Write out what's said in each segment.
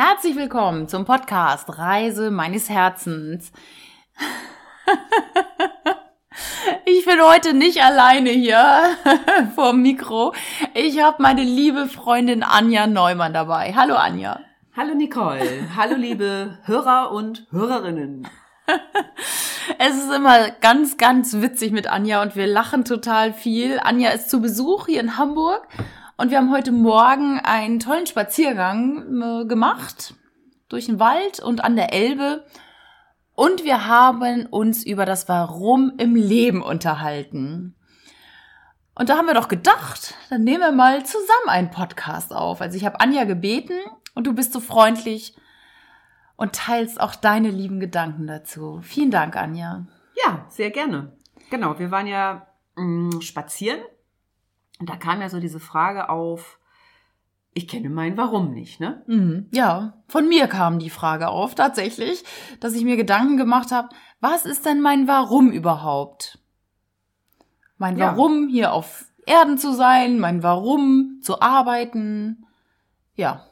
Herzlich willkommen zum Podcast Reise meines Herzens. Ich bin heute nicht alleine hier vorm Mikro. Ich habe meine liebe Freundin Anja Neumann dabei. Hallo Anja. Hallo Nicole. Hallo liebe Hörer und Hörerinnen. Es ist immer ganz, ganz witzig mit Anja und wir lachen total viel. Anja ist zu Besuch hier in Hamburg und wir haben heute Morgen einen tollen Spaziergang äh, gemacht durch den Wald und an der Elbe. Und wir haben uns über das Warum im Leben unterhalten. Und da haben wir doch gedacht, dann nehmen wir mal zusammen einen Podcast auf. Also ich habe Anja gebeten und du bist so freundlich und teilst auch deine lieben Gedanken dazu. Vielen Dank, Anja. Ja, sehr gerne. Genau, wir waren ja mh, spazieren und da kam ja so diese Frage auf, ich kenne mein Warum nicht, ne? Mhm, ja, von mir kam die Frage auf, tatsächlich, dass ich mir Gedanken gemacht habe, was ist denn mein Warum überhaupt? Mein Ja. Warum hier auf Erden zu sein, mein Warum zu arbeiten. Ja,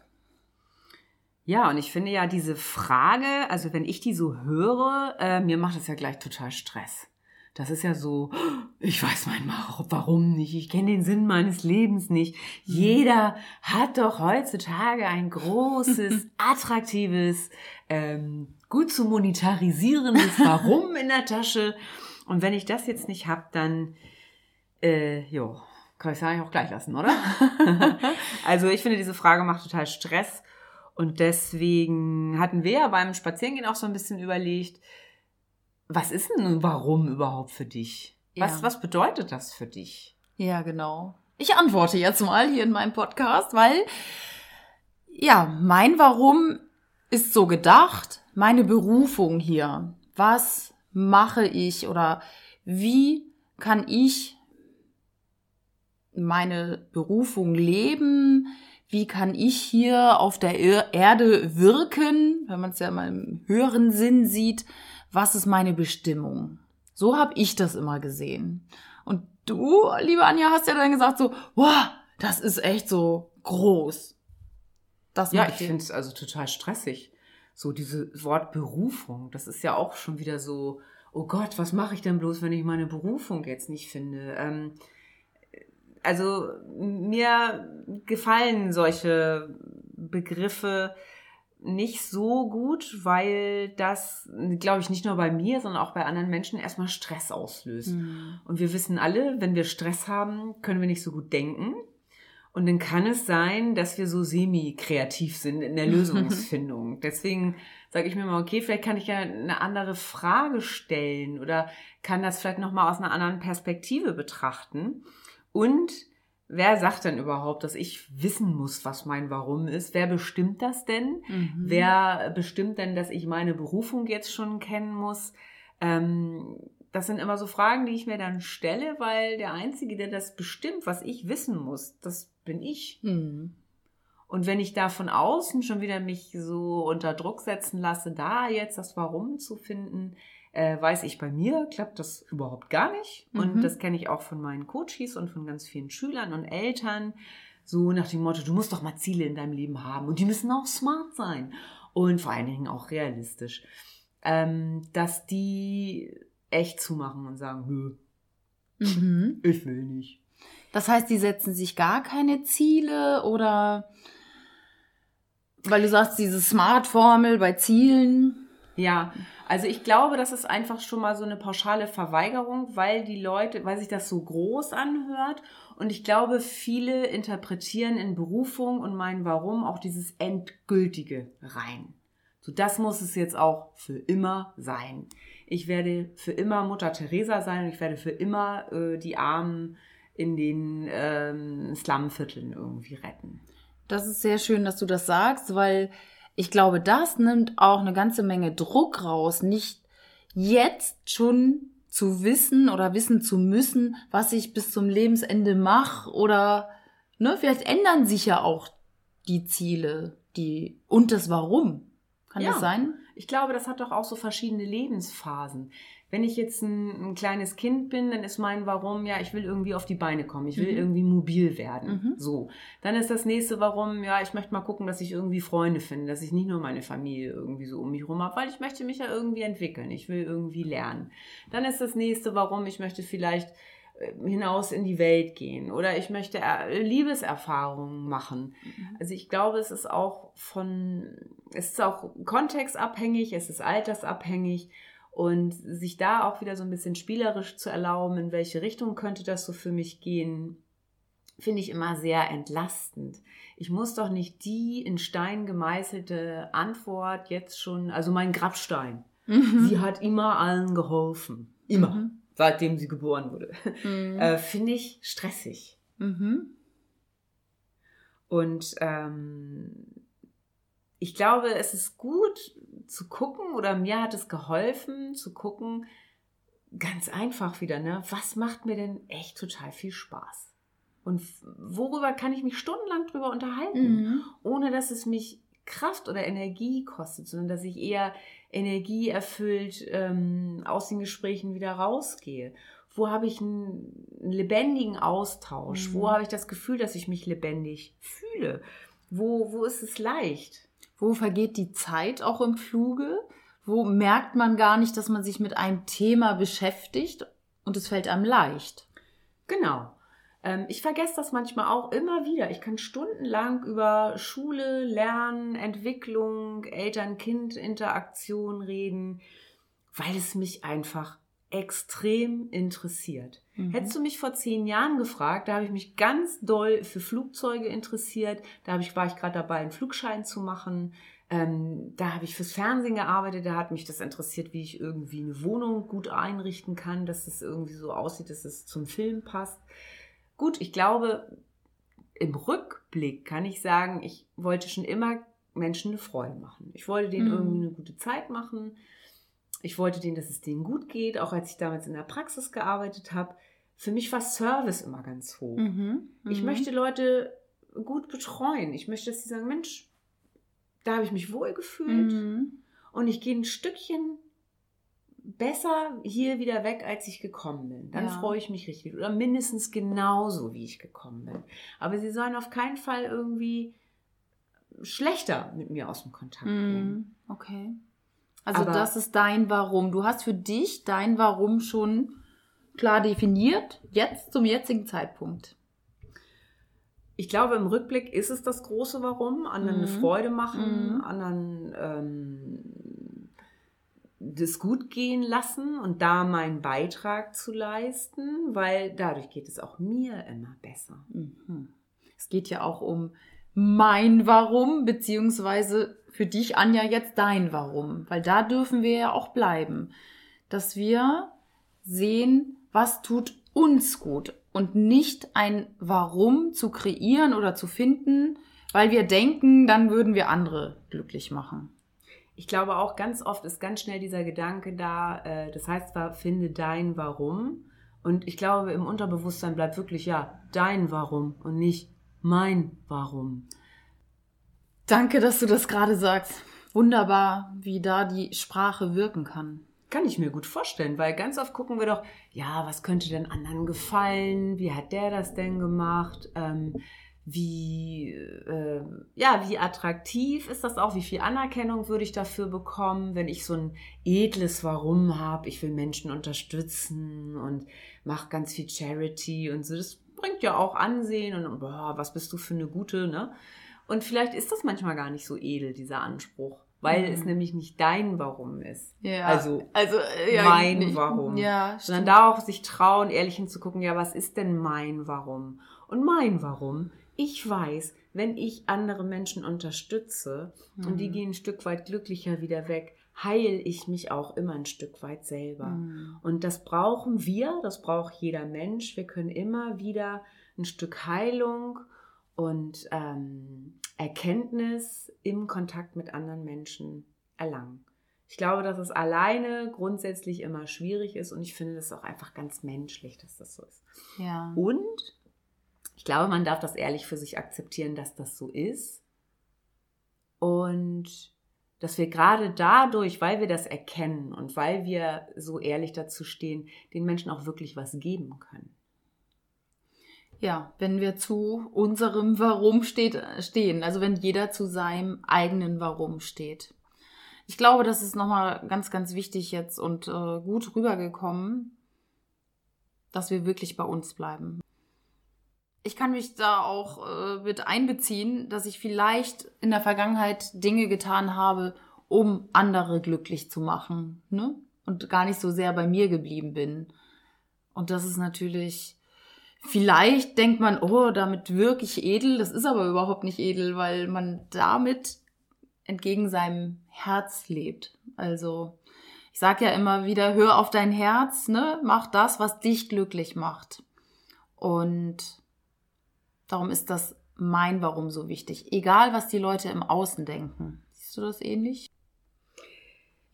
Ja, und ich finde ja diese Frage, also wenn ich die so höre, äh, mir macht das ja gleich total Stress. Das ist ja so, ich weiß mein Wa- Warum nicht, ich kenne den Sinn meines Lebens nicht. Jeder hat doch heutzutage ein großes, attraktives, ähm, gut zu monetarisierendes Warum in der Tasche. Und wenn ich das jetzt nicht hab, dann, äh, jo, kann ich es eigentlich auch gleich lassen, oder? also ich finde, diese Frage macht total Stress. Und deswegen hatten wir ja beim Spazierengehen auch so ein bisschen überlegt, was ist denn ein Warum überhaupt für dich? Was, Ja. was bedeutet das für dich? ja, genau. Ich antworte jetzt mal hier in meinem Podcast, weil, ja, mein Warum ist so gedacht, meine Berufung hier. Was mache ich oder wie kann ich meine Berufung leben? Wie kann ich hier auf der Er- Erde wirken, wenn man es ja mal im höheren Sinn sieht? Was ist meine Bestimmung? So habe ich das immer gesehen. Und du, liebe Anja, hast ja dann gesagt so, wow, das ist echt so groß. Das Ja, ich finde es also total stressig. So dieses Wort Berufung, das ist ja auch schon wieder so, oh Gott, was mache ich denn bloß, wenn ich meine Berufung jetzt nicht finde? Ähm, also mir gefallen solche Begriffe nicht so gut, weil das, glaube ich, nicht nur bei mir, sondern auch bei anderen Menschen erstmal Stress auslöst. Hm. Und wir wissen alle, wenn wir Stress haben, können wir nicht so gut denken. Und dann kann es sein, dass wir so semi-kreativ sind in der Lösungsfindung. Deswegen sage ich mir mal, okay, vielleicht kann ich ja eine andere Frage stellen oder kann das vielleicht nochmal aus einer anderen Perspektive betrachten. Und wer sagt denn überhaupt, dass ich wissen muss, was mein Warum ist? Wer bestimmt das denn? Mhm. Wer bestimmt denn, dass ich meine Berufung jetzt schon kennen muss? Ähm, das sind immer so Fragen, die ich mir dann stelle, weil der Einzige, der das bestimmt, was ich wissen muss, das bin ich. Hm. Und wenn ich da von außen schon wieder mich so unter Druck setzen lasse, da jetzt das Warum zu finden, äh, weiß ich bei mir, klappt das überhaupt gar nicht. Und Mhm. das kenne ich auch von meinen Coaches und von ganz vielen Schülern und Eltern. So nach dem Motto, du musst doch mal Ziele in deinem Leben haben und die müssen auch smart sein und vor allen Dingen auch realistisch. Ähm, dass die echt zumachen und sagen, nö, Mhm. ich will nicht. Das heißt, die setzen sich gar keine Ziele oder weil du sagst, diese Smart-Formel bei Zielen. Ja, also ich glaube, das ist einfach schon mal so eine pauschale Verweigerung, weil die Leute, weil sich das so groß anhört. Und ich glaube, viele interpretieren in Berufung und meinen Warum auch dieses Endgültige rein. So, das muss es jetzt auch für immer sein. Ich werde für immer Mutter Teresa sein und ich werde für immer äh, die Armen in den ähm, Slumvierteln irgendwie retten. Das ist sehr schön, dass du das sagst, weil ich glaube, das nimmt auch eine ganze Menge Druck raus, nicht jetzt schon zu wissen oder wissen zu müssen, was ich bis zum Lebensende mache oder ne, vielleicht ändern sich ja auch die Ziele, die und das Warum. Kann Ja. das sein? Ich glaube, das hat doch auch so verschiedene Lebensphasen. Wenn ich jetzt ein, ein, kleines Kind bin, dann ist mein Warum, ja, ich will irgendwie auf die Beine kommen, ich will mhm. irgendwie mobil werden. Mhm. So. Dann ist das nächste Warum, ja, ich möchte mal gucken, dass ich irgendwie Freunde finde, dass ich nicht nur meine Familie irgendwie so um mich rum habe, weil ich möchte mich ja irgendwie entwickeln, ich will irgendwie lernen. Dann ist das nächste Warum, ich möchte vielleicht äh, hinaus in die Welt gehen oder ich möchte Liebeserfahrungen machen. Mhm. Also ich glaube, es ist auch von, es ist auch kontextabhängig, es ist altersabhängig und sich da auch wieder so ein bisschen spielerisch zu erlauben, in welche Richtung könnte das so für mich gehen, finde ich immer sehr entlastend. Ich muss doch nicht die in Stein gemeißelte Antwort jetzt schon, also mein Grabstein. Mhm. Sie hat immer allen geholfen. Immer. Mhm. Seitdem sie geboren wurde. Mhm. Äh, finde ich stressig. Mhm. Und ähm, ich glaube, es ist gut zu gucken oder mir hat es geholfen zu gucken, ganz einfach wieder, ne? Was macht mir denn echt total viel Spaß? Und worüber kann ich mich stundenlang drüber unterhalten, mhm. ohne dass es mich Kraft oder Energie kostet, sondern dass ich eher energieerfüllt ähm, aus den Gesprächen wieder rausgehe. Wo habe ich einen, einen lebendigen Austausch? Mhm. Wo habe ich das Gefühl, dass ich mich lebendig fühle? Wo, wo ist es leicht? Wo vergeht die Zeit auch im Fluge? Wo merkt man gar nicht, dass man sich mit einem Thema beschäftigt und es fällt einem leicht? Genau. Ähm, ich vergesse das manchmal auch immer wieder. Ich kann stundenlang über Schule, Lernen, Entwicklung, Eltern-Kind-Interaktion reden, weil es mich einfach extrem interessiert. Mhm. Hättest du mich vor zehn Jahren gefragt, da habe ich mich ganz doll für Flugzeuge interessiert. Da habe ich, war ich gerade dabei, einen Flugschein zu machen. Ähm, da habe ich fürs Fernsehen gearbeitet, da hat mich das interessiert, wie ich irgendwie eine Wohnung gut einrichten kann, dass es irgendwie so aussieht, dass es zum Film passt. Gut, ich glaube, im Rückblick kann ich sagen, ich wollte schon immer Menschen eine Freude machen. Ich wollte denen mhm. irgendwie eine gute Zeit machen ich wollte denen, dass es denen gut geht, auch als ich damals in der Praxis gearbeitet habe. Für mich war Service immer ganz hoch. Mhm, ich mhm. möchte Leute gut betreuen. Ich möchte, dass sie sagen, Mensch, da habe ich mich wohl gefühlt mhm. und ich gehe ein Stückchen besser hier wieder weg, als ich gekommen bin. Dann ja. freue ich mich richtig. Oder mindestens genauso, wie ich gekommen bin. Aber sie sollen auf keinen Fall irgendwie schlechter mit mir aus dem Kontakt mhm. gehen. Okay. Also Aber das ist dein Warum. Du hast für dich dein Warum schon klar definiert, jetzt zum jetzigen Zeitpunkt. Ich glaube, im Rückblick ist es das große Warum, anderen mhm. eine Freude machen, mhm. anderen ähm, das gut gehen lassen und da meinen Beitrag zu leisten, weil dadurch geht es auch mir immer besser. Mhm. Es geht ja auch um mein Warum, beziehungsweise für dich, Anja, jetzt dein Warum. Weil da dürfen wir ja auch bleiben. Dass wir sehen, was tut uns gut und nicht ein Warum zu kreieren oder zu finden, weil wir denken, dann würden wir andere glücklich machen. Ich glaube auch ganz oft ist ganz schnell dieser Gedanke da, äh, das heißt zwar, finde dein Warum. Und ich glaube, im Unterbewusstsein bleibt wirklich ja dein Warum und nicht mein Warum. Danke, dass du das gerade sagst. Wunderbar, wie da die Sprache wirken kann. Kann ich mir gut vorstellen, weil ganz oft gucken wir doch, ja, was könnte denn anderen gefallen? Wie hat der das denn gemacht? Ähm, wie, äh, ja, wie attraktiv ist das auch? Wie viel Anerkennung würde ich dafür bekommen, wenn ich so ein edles Warum habe? Ich will Menschen unterstützen und mache ganz viel Charity und so. Das bringt ja auch Ansehen und boah, was bist du für eine gute, ne? Und vielleicht ist das manchmal gar nicht so edel, dieser Anspruch, weil mhm. es nämlich nicht dein Warum ist. Ja. Also, also ja, mein nicht, Warum. Ja, Sondern da auch sich trauen, ehrlich hinzugucken, ja, was ist denn mein Warum? Und mein Warum, ich weiß, wenn ich andere Menschen unterstütze mhm. und die mhm. gehen ein Stück weit glücklicher wieder weg, heile ich mich auch immer ein Stück weit selber. Mhm. Und das brauchen wir, das braucht jeder Mensch. Wir können immer wieder ein Stück Heilung und ähm, Erkenntnis im Kontakt mit anderen Menschen erlangen. Ich glaube, dass es alleine grundsätzlich immer schwierig ist und ich finde es auch einfach ganz menschlich, dass das so ist. Ja. Und ich glaube, man darf das ehrlich für sich akzeptieren, dass das so ist. Und dass wir gerade dadurch, weil wir das erkennen und weil wir so ehrlich dazu stehen, den Menschen auch wirklich was geben können. Ja, wenn wir zu unserem Warum steht, stehen, also wenn jeder zu seinem eigenen Warum steht. Ich glaube, das ist nochmal ganz, ganz wichtig jetzt und äh, gut rübergekommen, dass wir wirklich bei uns bleiben. Ich kann mich da auch äh, mit einbeziehen, dass ich vielleicht in der Vergangenheit Dinge getan habe, um andere glücklich zu machen, ne? Und gar nicht so sehr bei mir geblieben bin. Und das ist natürlich, vielleicht denkt man, oh, damit wirklich edel. Das ist aber überhaupt nicht edel, weil man damit entgegen seinem Herz lebt. Also ich sage ja immer wieder, hör auf dein Herz, ne? Mach das, was dich glücklich macht. Und darum ist das mein Warum so wichtig. Egal, was die Leute im Außen denken. Siehst du das ähnlich?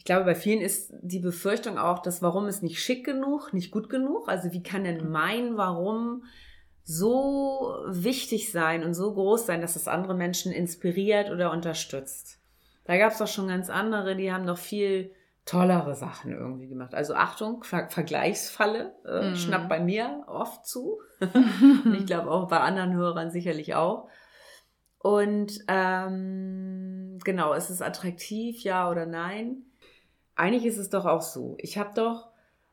Ich glaube, bei vielen ist die Befürchtung auch, das Warum ist nicht schick genug, nicht gut genug. Also wie kann denn mein Warum so wichtig sein und so groß sein, dass es andere Menschen inspiriert oder unterstützt? Da gab es doch schon ganz andere, die haben doch viel tollere Sachen irgendwie gemacht. Also Achtung, Ver Vergleichsfalle äh, mm. schnappt bei mir oft zu. und ich glaube auch bei anderen Hörern sicherlich auch. Und ähm, genau, ist es attraktiv, ja oder nein? Eigentlich ist es doch auch so. Ich habe doch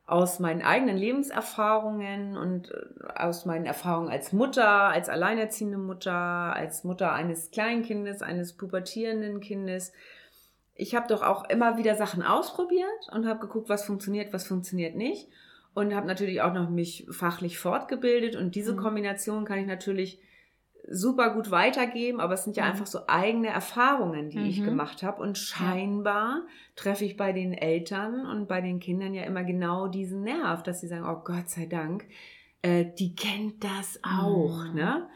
aus meinen eigenen Lebenserfahrungen und äh, aus meinen Erfahrungen als Mutter, als alleinerziehende Mutter, als Mutter eines Kleinkindes, eines pubertierenden Kindes, ich habe doch auch immer wieder Sachen ausprobiert und habe geguckt, was funktioniert, was funktioniert nicht. Und habe natürlich auch noch mich fachlich fortgebildet. Und diese mhm. Kombination kann ich natürlich super gut weitergeben, aber es sind ja mhm. einfach so eigene Erfahrungen, die mhm. ich gemacht habe. Und scheinbar treffe ich bei den Eltern und bei den Kindern ja immer genau diesen Nerv, dass sie sagen, oh Gott sei Dank, äh, die kennt das auch, mhm. ne?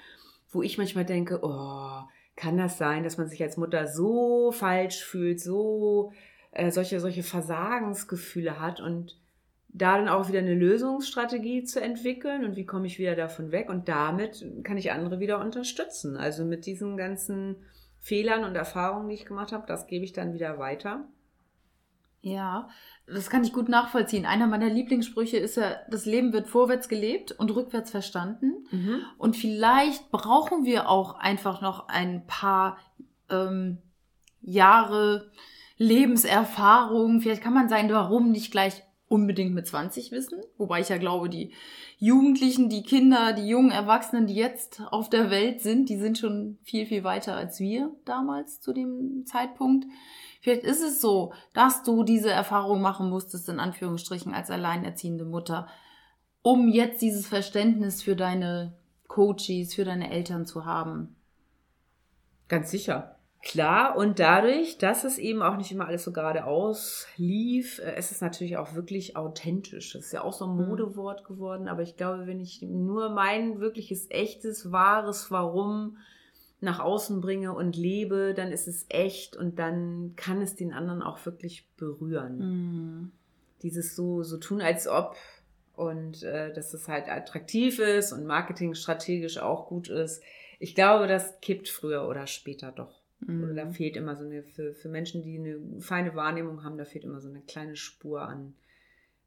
Wo ich manchmal denke, oh, kann das sein, dass man sich als Mutter so falsch fühlt, so äh, solche, solche Versagensgefühle hat und da dann auch wieder eine Lösungsstrategie zu entwickeln und wie komme ich wieder davon weg und damit kann ich andere wieder unterstützen. Also mit diesen ganzen Fehlern und Erfahrungen, die ich gemacht habe, das gebe ich dann wieder weiter. Ja, das kann ich gut nachvollziehen. Einer meiner Lieblingssprüche ist ja, das Leben wird vorwärts gelebt und rückwärts verstanden. Mhm. Und vielleicht brauchen wir auch einfach noch ein paar ähm, Jahre Lebenserfahrung. Vielleicht kann man sein, warum nicht gleich unbedingt mit 20 wissen. Wobei ich ja glaube, die Jugendlichen, die Kinder, die jungen Erwachsenen, die jetzt auf der Welt sind, die sind schon viel, viel weiter als wir damals zu dem Zeitpunkt. Vielleicht ist es so, dass du diese Erfahrung machen musstest, in Anführungsstrichen, als alleinerziehende Mutter, um jetzt dieses Verständnis für deine Coaches, für deine Eltern zu haben. Ganz sicher. Klar, und dadurch, dass es eben auch nicht immer alles so geradeaus lief, äh, ist es natürlich auch wirklich authentisch. Das ist ja auch so ein mhm. Modewort geworden, aber ich glaube, wenn ich nur mein wirkliches, echtes, wahres Warum nach außen bringe und lebe, dann ist es echt und dann kann es den anderen auch wirklich berühren. Mhm. Dieses so, so tun, als ob und äh, dass es halt attraktiv ist und marketingstrategisch auch gut ist. Ich glaube, das kippt früher oder später doch. Mhm. Oder da fehlt immer so eine, für, für Menschen, die eine feine Wahrnehmung haben, da fehlt immer so eine kleine Spur an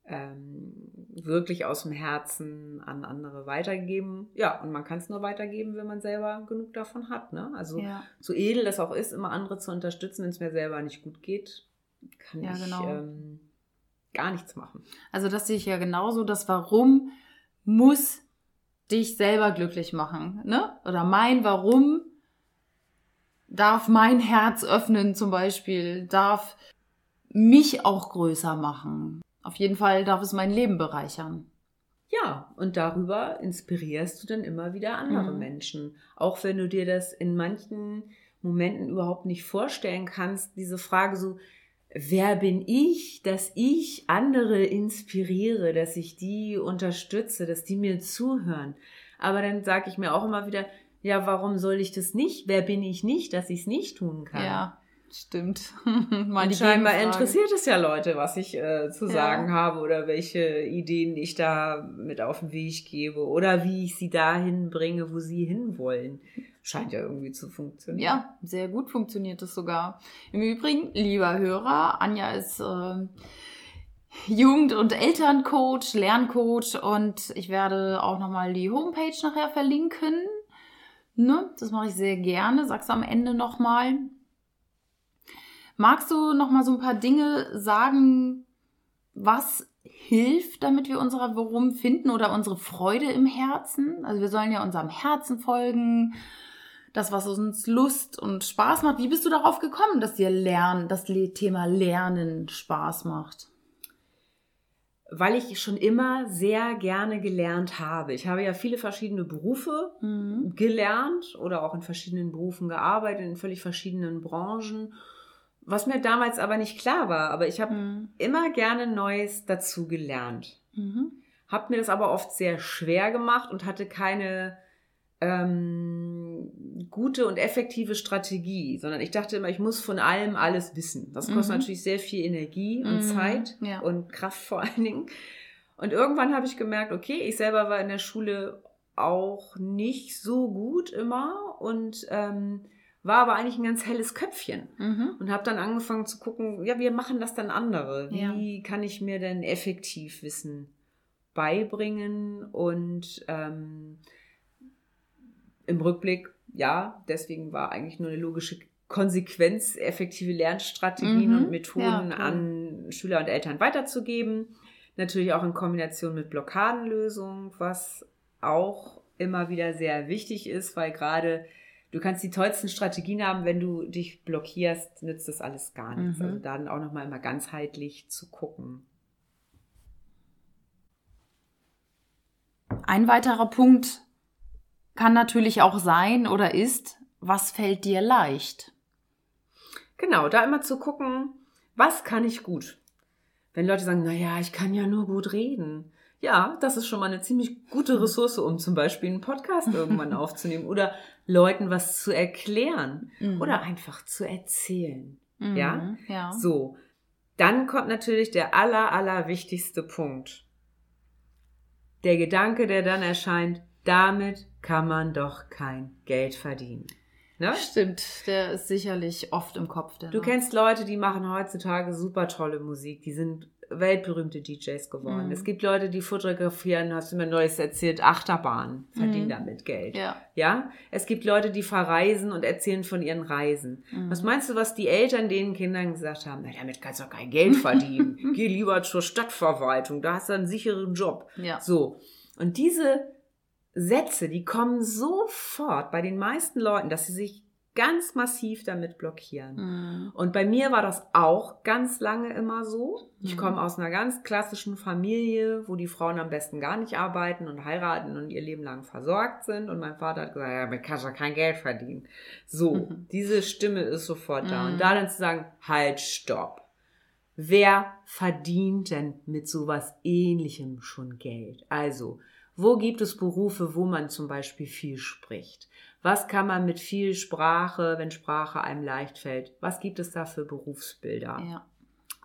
ähm, wirklich aus dem Herzen an andere weitergeben. Ja, und man kann es nur weitergeben, wenn man selber genug davon hat. Ne? Also ja. so edel das auch ist, immer andere zu unterstützen, wenn es mir selber nicht gut geht, kann ja, ich genau. ähm, gar nichts machen. Also das sehe ich ja genauso. Das Warum muss dich selber glücklich machen. Ne? Oder mein Warum darf mein Herz öffnen zum Beispiel, darf mich auch größer machen. Auf jeden Fall darf es mein Leben bereichern. Ja, und darüber inspirierst du dann immer wieder andere mhm. Menschen. Auch wenn du dir das in manchen Momenten überhaupt nicht vorstellen kannst, diese Frage so, wer bin ich, dass ich andere inspiriere, dass ich die unterstütze, dass die mir zuhören. Aber dann sage ich mir auch immer wieder, ja, warum soll ich das nicht? Wer bin ich nicht, dass ich es nicht tun kann? Ja. Stimmt. Mal scheinbar interessiert es ja Leute, was ich äh, zu sagen habe oder welche Ideen ich da mit auf den Weg gebe oder wie ich sie dahin bringe, wo sie hinwollen. Scheint ja irgendwie zu funktionieren. Ja, sehr gut funktioniert es sogar. Im Übrigen, lieber Hörer, Anja ist äh, Jugend- und Elterncoach, Lerncoach und ich werde auch nochmal die Homepage nachher verlinken. Ne? Das mache ich sehr gerne. Sag's am Ende nochmal. Magst du nochmal so ein paar Dinge sagen, was hilft, damit wir unser Warum finden oder unsere Freude im Herzen? Also wir sollen ja unserem Herzen folgen das, was uns Lust und Spaß macht. Wie bist du darauf gekommen, dass dir Lernen, das Thema Lernen Spaß macht? Weil ich schon immer sehr gerne gelernt habe. Ich habe ja viele verschiedene Berufe mhm. gelernt oder auch in verschiedenen Berufen gearbeitet, in völlig verschiedenen Branchen. Was mir damals aber nicht klar war, aber ich habe mhm. immer gerne Neues dazu gelernt. Mhm. Habe mir das aber oft sehr schwer gemacht und hatte keine ähm, gute und effektive Strategie, sondern ich dachte immer, ich muss von allem alles wissen. Das kostet mhm. natürlich sehr viel Energie und mhm. Zeit ja. und Kraft vor allen Dingen. Und irgendwann habe ich gemerkt, okay, ich selber war in der Schule auch nicht so gut immer und ähm, war aber eigentlich ein ganz helles Köpfchen mhm. und habe dann angefangen zu gucken, ja, wie machen das dann andere? Wie ja. kann ich mir denn effektiv Wissen beibringen und ähm, im Rückblick, ja, deswegen war eigentlich nur eine logische Konsequenz, effektive Lernstrategien mhm. und Methoden ja, cool. an Schüler und Eltern weiterzugeben. Natürlich auch in Kombination mit Blockadenlösungen, was auch immer wieder sehr wichtig ist, weil gerade du kannst die tollsten Strategien haben, wenn du dich blockierst, nützt das alles gar nichts. Mhm. Also dann auch nochmal immer ganzheitlich zu gucken. Ein weiterer Punkt, kann natürlich auch sein oder ist, was fällt dir leicht? Genau, da immer zu gucken, was kann ich gut? Wenn Leute sagen, na ja, ich kann ja nur gut reden. Ja, das ist schon mal eine ziemlich gute Ressource, um zum Beispiel einen Podcast irgendwann aufzunehmen oder Leuten was zu erklären mhm. oder einfach zu erzählen. Mhm, ja? ja. So. Dann kommt natürlich der aller, aller wichtigste Punkt. Der Gedanke, der dann erscheint, damit kann man doch kein Geld verdienen. Ne? Stimmt, der ist sicherlich oft im Kopf. du kennst Leute, die machen heutzutage super tolle Musik, die sind weltberühmte DJs geworden. Mhm. Es gibt Leute, die fotografieren, hast du mir Neues erzählt, Achterbahn, verdienen mhm. damit Geld. Ja. ja. Es gibt Leute, die verreisen und erzählen von ihren Reisen. Mhm. Was meinst du, was die Eltern den Kindern gesagt haben? Na, damit kannst du doch kein Geld verdienen. Geh lieber zur Stadtverwaltung, da hast du einen sicheren Job. Ja. So. Und diese Sätze, die kommen sofort bei den meisten Leuten, dass sie sich ganz massiv damit blockieren. Mhm. Und bei mir war das auch ganz lange immer so. Ich mhm. komme aus einer ganz klassischen Familie, wo die Frauen am besten gar nicht arbeiten und heiraten und ihr Leben lang versorgt sind. Und mein Vater hat gesagt, ja, damit kannst du kein Geld verdienen. So, mhm. diese Stimme ist sofort da. Und mhm. da dann zu sagen, halt, stopp. Wer verdient denn mit sowas ähnlichem schon Geld? Also, wo gibt es Berufe, wo man zum Beispiel viel spricht? Was kann man mit viel Sprache, wenn Sprache einem leicht fällt? Was gibt es da für Berufsbilder? Ja.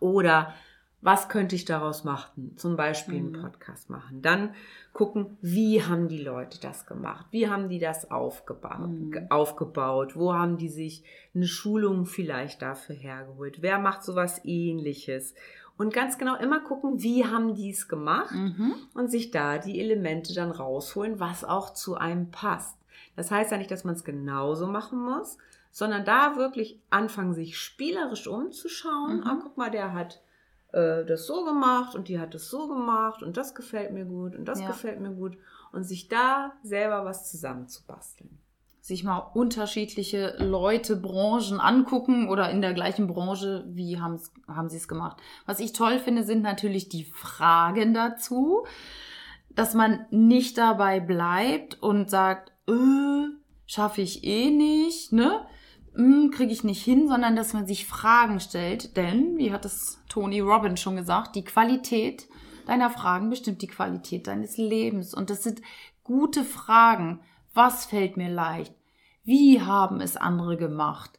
Oder was könnte ich daraus machen? Zum Beispiel mhm. einen Podcast machen. Dann gucken, wie haben die Leute das gemacht? Wie haben die das aufgebaut? Mhm. aufgebaut? Wo haben die sich eine Schulung vielleicht dafür hergeholt? Wer macht sowas ähnliches? Und ganz genau immer gucken, wie haben die es gemacht mhm. und sich da die Elemente dann rausholen, was auch zu einem passt. Das heißt ja nicht, dass man es genauso machen muss, sondern da wirklich anfangen, sich spielerisch umzuschauen. Mhm. Ah, guck mal, der hat äh, das so gemacht und die hat das so gemacht und das gefällt mir gut und das ja. gefällt mir gut und sich da selber was zusammenzubasteln sich mal unterschiedliche Leute, Branchen angucken oder in der gleichen Branche, wie haben sie es gemacht. Was ich toll finde, sind natürlich die Fragen dazu, dass man nicht dabei bleibt und sagt, äh, schaffe ich eh nicht, ne? Hm, Kriege ich nicht hin, sondern dass man sich Fragen stellt. Denn, wie hat es Tony Robbins schon gesagt, die Qualität deiner Fragen bestimmt die Qualität deines Lebens. Und das sind gute Fragen was fällt mir leicht? Wie haben es andere gemacht?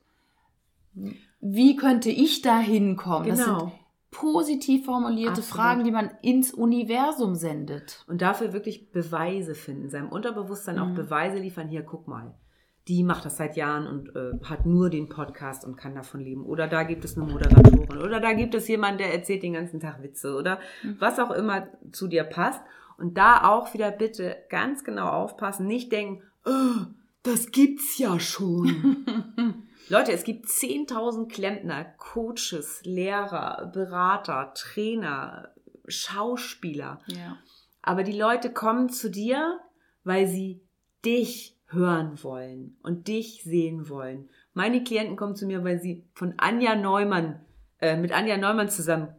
wie könnte ich da hinkommen? Das Genau. sind positiv formulierte Absolut. Fragen, die man ins Universum sendet. Und dafür wirklich Beweise finden, seinem Unterbewusstsein auch Mhm. Beweise liefern. Hier, guck mal. Die macht das seit Jahren und äh, hat nur den Podcast und kann davon leben. Oder da gibt es eine Moderatorin. Oder da gibt es jemanden, der erzählt den ganzen Tag Witze. Oder Mhm. was auch immer zu dir passt. Und da auch wieder bitte ganz genau aufpassen. Nicht denken, oh, das gibt's ja schon. Leute, es gibt 10.000 Klempner, Coaches, Lehrer, Berater, Trainer, Schauspieler. Ja. Aber die Leute kommen zu dir, weil sie dich hören wollen und dich sehen wollen. Meine Klienten kommen zu mir, weil sie von Anja Neumann, äh, mit Anja Neumann zusammen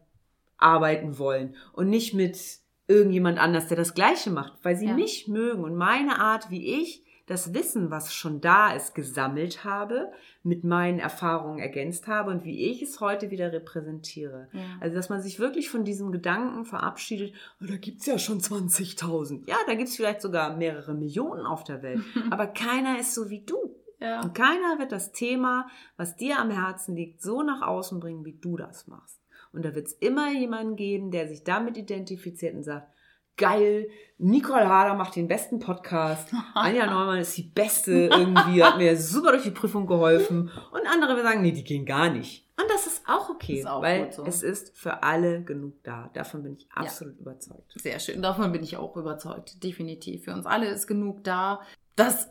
arbeiten wollen und nicht mit irgendjemand anders, der das Gleiche macht, weil sie Ja. mich mögen und meine Art, wie ich das Wissen, was schon da ist, gesammelt habe, mit meinen Erfahrungen ergänzt habe und wie ich es heute wieder repräsentiere. Ja. Also, dass man sich wirklich von diesem Gedanken verabschiedet, oh, da gibt's ja schon 20.000. Ja, da gibt's vielleicht sogar mehrere Millionen auf der Welt. Aber keiner ist so wie du. ja. Und keiner wird das Thema, was dir am Herzen liegt, so nach außen bringen, wie du das machst. Und da wird's immer jemanden geben, der sich damit identifiziert und sagt, geil, Nicole Hader macht den besten Podcast, Anja Neumann ist die Beste irgendwie, hat mir super durch die Prüfung geholfen. Und andere sagen, nee, die gehen gar nicht. Und das ist auch okay, Ist auch weil so. es ist für alle genug da. Davon bin ich absolut überzeugt. Sehr schön. Davon bin ich auch überzeugt. Definitiv. Für uns alle ist genug da. Das,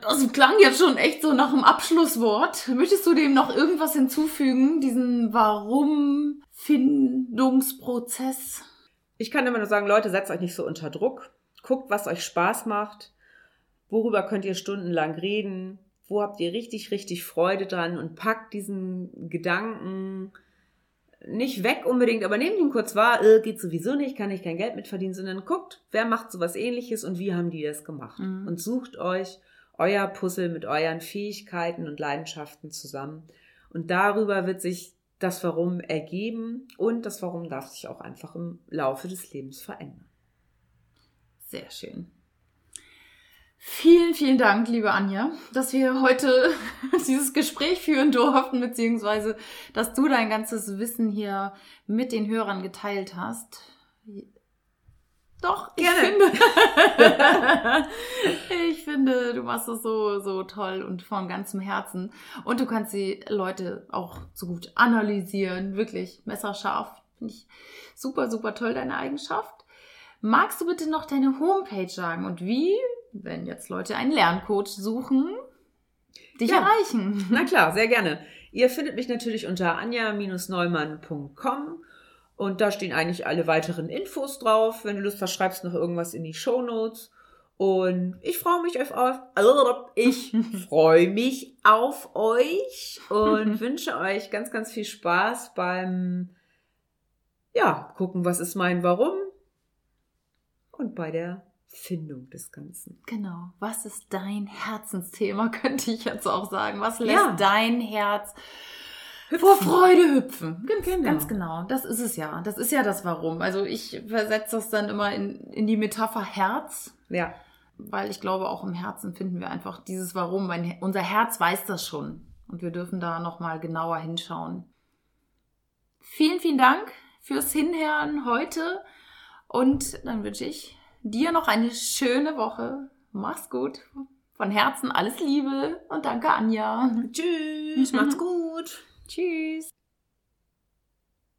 das klang jetzt schon echt so nach einem Abschlusswort. Möchtest du dem noch irgendwas hinzufügen? Diesen Warum-Findungsprozess? Ich kann immer nur sagen, Leute, setzt euch nicht so unter Druck. Guckt, was euch Spaß macht. Worüber könnt ihr stundenlang reden? Wo habt ihr richtig, richtig Freude dran? Und packt diesen Gedanken nicht weg unbedingt, aber nehmt ihn kurz wahr, äh, geht sowieso nicht, kann ich kein Geld mit verdienen, sondern guckt, wer macht sowas ähnliches und wie haben die das gemacht. Mhm. Und sucht euch euer Puzzle mit euren Fähigkeiten und Leidenschaften zusammen. Und darüber wird sich das Warum ergeben und das Warum darf sich auch einfach im Laufe des Lebens verändern. Sehr schön. Vielen, vielen Dank, liebe Anja, dass wir heute dieses Gespräch führen durften, beziehungsweise dass du dein ganzes Wissen hier mit den Hörern geteilt hast. Doch, ich Gerne. finde, ich finde, du machst es so, so toll und von ganzem Herzen. Und du kannst die Leute auch so gut analysieren, wirklich messerscharf. Finde ich super, super toll, deine Eigenschaft. Magst du bitte noch deine Homepage sagen und wie, wenn jetzt Leute einen Lerncoach suchen, dich Ja. erreichen? Na klar, sehr gerne. Ihr findet mich natürlich unter anja-neumann.com und da stehen eigentlich alle weiteren Infos drauf. Wenn du Lust hast, schreibst noch irgendwas in die Show Notes. Und ich freue mich auf euch. Ich freue mich auf euch und wünsche euch ganz, ganz viel Spaß beim ja, gucken, was ist mein Warum und bei der Findung des Ganzen. Genau. Was ist dein Herzensthema, könnte ich jetzt auch sagen. Was lässt Ja. dein Herz vor Freude hüpfen? Ganz Genau. ganz genau. Das ist es ja. Das ist ja das Warum. Also ich versetze das dann immer in, in die Metapher Herz. Ja, weil ich glaube, auch im Herzen finden wir einfach dieses Warum. Mein, unser Herz weiß das schon und wir dürfen da nochmal genauer hinschauen. Vielen, vielen Dank fürs Hinhören heute und dann wünsche ich dir noch eine schöne Woche. Mach's gut. Von Herzen alles Liebe und danke Anja. tschüss, macht's gut. Tschüss.